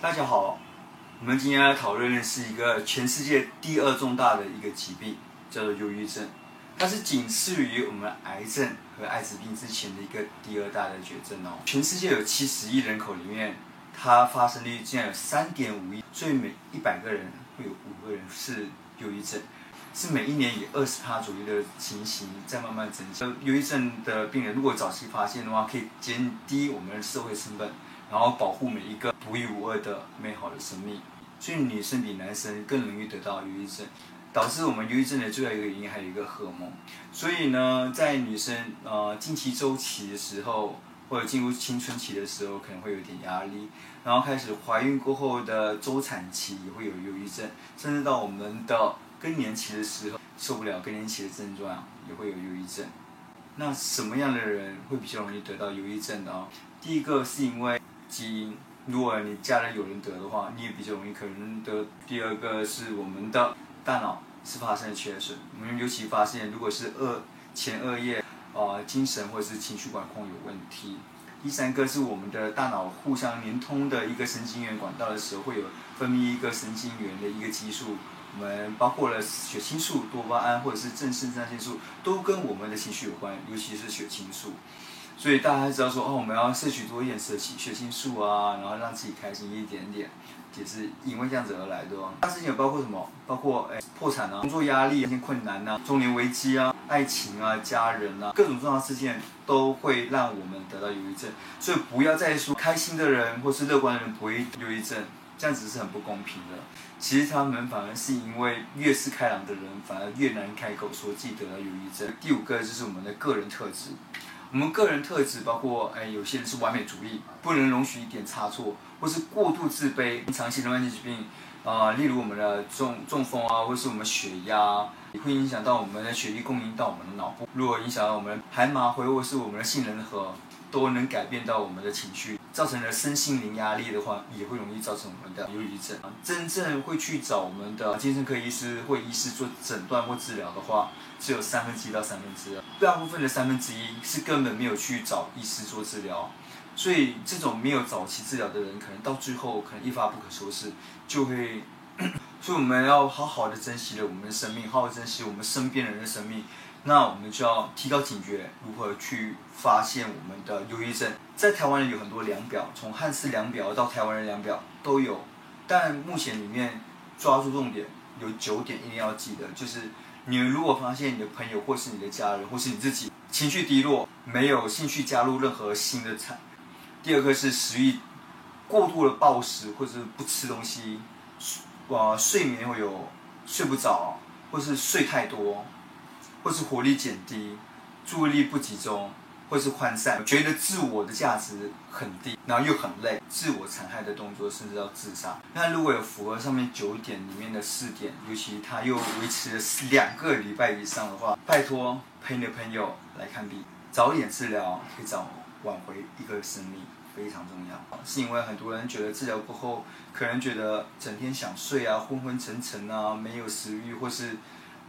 大家好，我们今天来讨论的是一个全世界第二重大的一个疾病，叫做忧郁症。它是仅次于我们癌症和艾滋病之前的一个第二大的绝症哦。全世界有七十亿人口里面，它发生率竟然有三点五亿，所以每一百个人会有五个人是忧郁症，是每一年以二十趴左右的情形在慢慢增加。忧郁症的病人如果早期发现的话，可以减低我们的社会成本。然后保护每一个独一无二的美好的生命，所以女生比男生更容易得到忧郁症，导致我们忧郁症的最后一个原因还有一个荷尔蒙。所以呢，在女生呃经期周期的时候，或者进入青春期的时候，可能会有点压力，然后开始怀孕过后的周产期也会有忧郁症，甚至到我们的更年期的时候受不了更年期的症状，也会有忧郁症。那什么样的人会比较容易得到忧郁症呢？第一个是因为基因，如果你家人有人得的话，你也比较容易可能得。第二个是我们的大脑是发生了缺损，我们尤其发现如果是二前额叶啊精神或者是情绪管控有问题。第三个是我们的大脑互相连通的一个神经元管道的时候，会有分泌一个神经元的一个激素，我们包括了血清素、多巴胺或者是正肾上腺素，都跟我们的情绪有关，尤其是血清素。所以大家知道说哦，我们要摄取多一点摄取血清素啊，然后让自己开心一点点，也是因为这样子而来的哦。那事情有包括什么？包括哎破产啊、工作压力、一些困难啊、中年危机啊、爱情啊、家人啊，各种重要事件都会让我们得到忧郁症。所以不要再说开心的人或是乐观的人不会忧郁症，这样子是很不公平的。其实他们反而是因为越是开朗的人，反而越难开口说自己得了忧郁症。第五个就是我们的个人特质。我们个人特质包括，哎，有些人是完美主义，不能容许一点差错，或是过度自卑，长期的慢性疾病，啊、例如我们的中中风啊，或是我们血压，也会影响到我们的血液供应到我们的脑部。如果影响到我们海马回或是我们的杏仁核，都能改变到我们的情绪，造成了身心灵压力的话，也会容易造成我们的忧郁症。真正会去找我们的精神科医师或医师做诊断或治疗的话，只有三分之一到三分之二，大部分的三分之一是根本没有去找医师做治疗，所以这种没有早期治疗的人，可能到最后可能一发不可收拾，就会。所以我们要好好的珍惜了我们的生命，好好珍惜我们身边人的生命。那我们就要提高警觉，如何去发现我们的忧郁症？在台湾人有很多量表，从汉氏量表到台湾人量表都有，但目前里面抓住重点有九点一定要记得，就是。你如果发现你的朋友或是你的家人或是你自己情绪低落，没有兴趣加入任何新的产。第二个是食欲过度的暴食或者是不吃东西，啊，睡眠会有睡不着，或是睡太多，或是活力减低，注意力不集中。或是涣散，觉得自我的价值很低，然后又很累，自我残害的动作，甚至要自杀。那如果有符合上面九点里面的四点，尤其他又维持了两个礼拜以上的话，拜托陪你的朋友来看病，早点治疗可以早挽回一个生命，非常重要。是因为很多人觉得治疗过后，可能觉得整天想睡啊，昏昏沉沉啊，没有食欲，或是。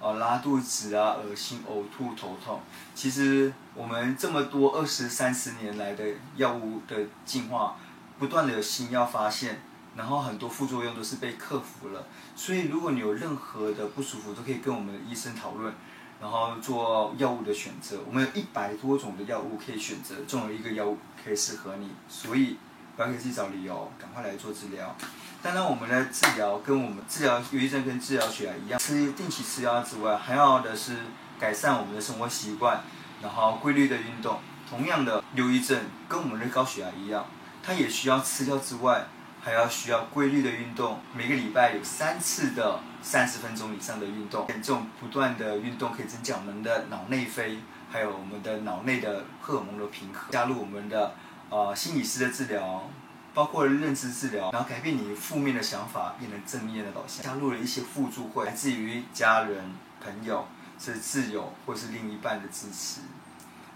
啊，拉肚子啊，恶心、呕吐、头痛。其实我们这么多二十三十年来的药物的进化，不断的有新药发现，然后很多副作用都是被克服了。所以如果你有任何的不舒服，都可以跟我们的医生讨论，然后做药物的选择。我们有一百多种的药物可以选择，总有一个药物可以适合你。所以不要给自己找理由，赶快来做治疗。当然，我们的治疗跟我们治疗忧郁症跟治疗血压一样，吃定期吃药之外，还要的是改善我们的生活习惯，然后规律的运动。同样的，忧郁症跟我们的高血压一样，它也需要吃药之外，还要需要规律的运动。每个礼拜有三次的三十分钟以上的运动，这种不断的运动可以增加我们的脑内啡，还有我们的脑内的荷尔蒙的平衡。加入我们的呃心理师的治疗。包括认知治疗，然后改变你负面的想法，变成正面的导向。加入了一些互助会，来自于家人、朋友、是挚友或是另一半的支持。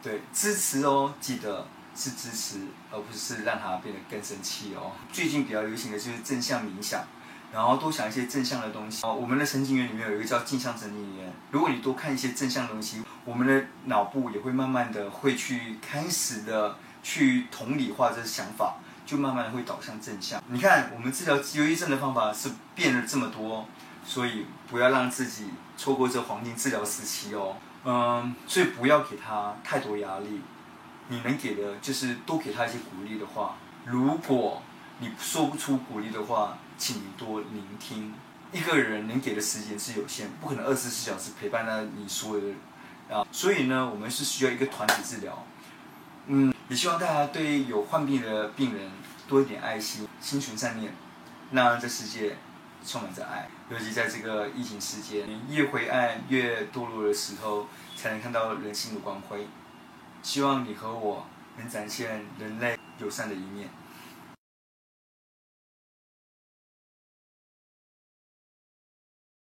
对，支持哦，记得是支持，而不是让他变得更生气哦。最近比较流行的就是正向冥想，然后多想一些正向的东西。哦，我们的神经元里面有一个叫镜像神经元，如果你多看一些正向的东西，我们的脑部也会慢慢的会去开始的去同理化这些想法。就慢慢会导向正向。你看，我们治疗忧郁症的方法是变了这么多，所以不要让自己错过这黄金治疗时期哦。嗯，所以不要给他太多压力，你能给的就是多给他一些鼓励的话。如果你说不出鼓励的话，请你多聆听。一个人能给的时间是有限，不可能二十四小时陪伴在你所有的人啊。所以呢，我们是需要一个团体治疗。嗯，也希望大家对有患病的病人多一点爱心，心存善念，让这世界充满着爱。尤其在这个疫情期间，越灰暗、越堕落的时候，才能看到人性的光辉。希望你和我能展现人类友善的一面。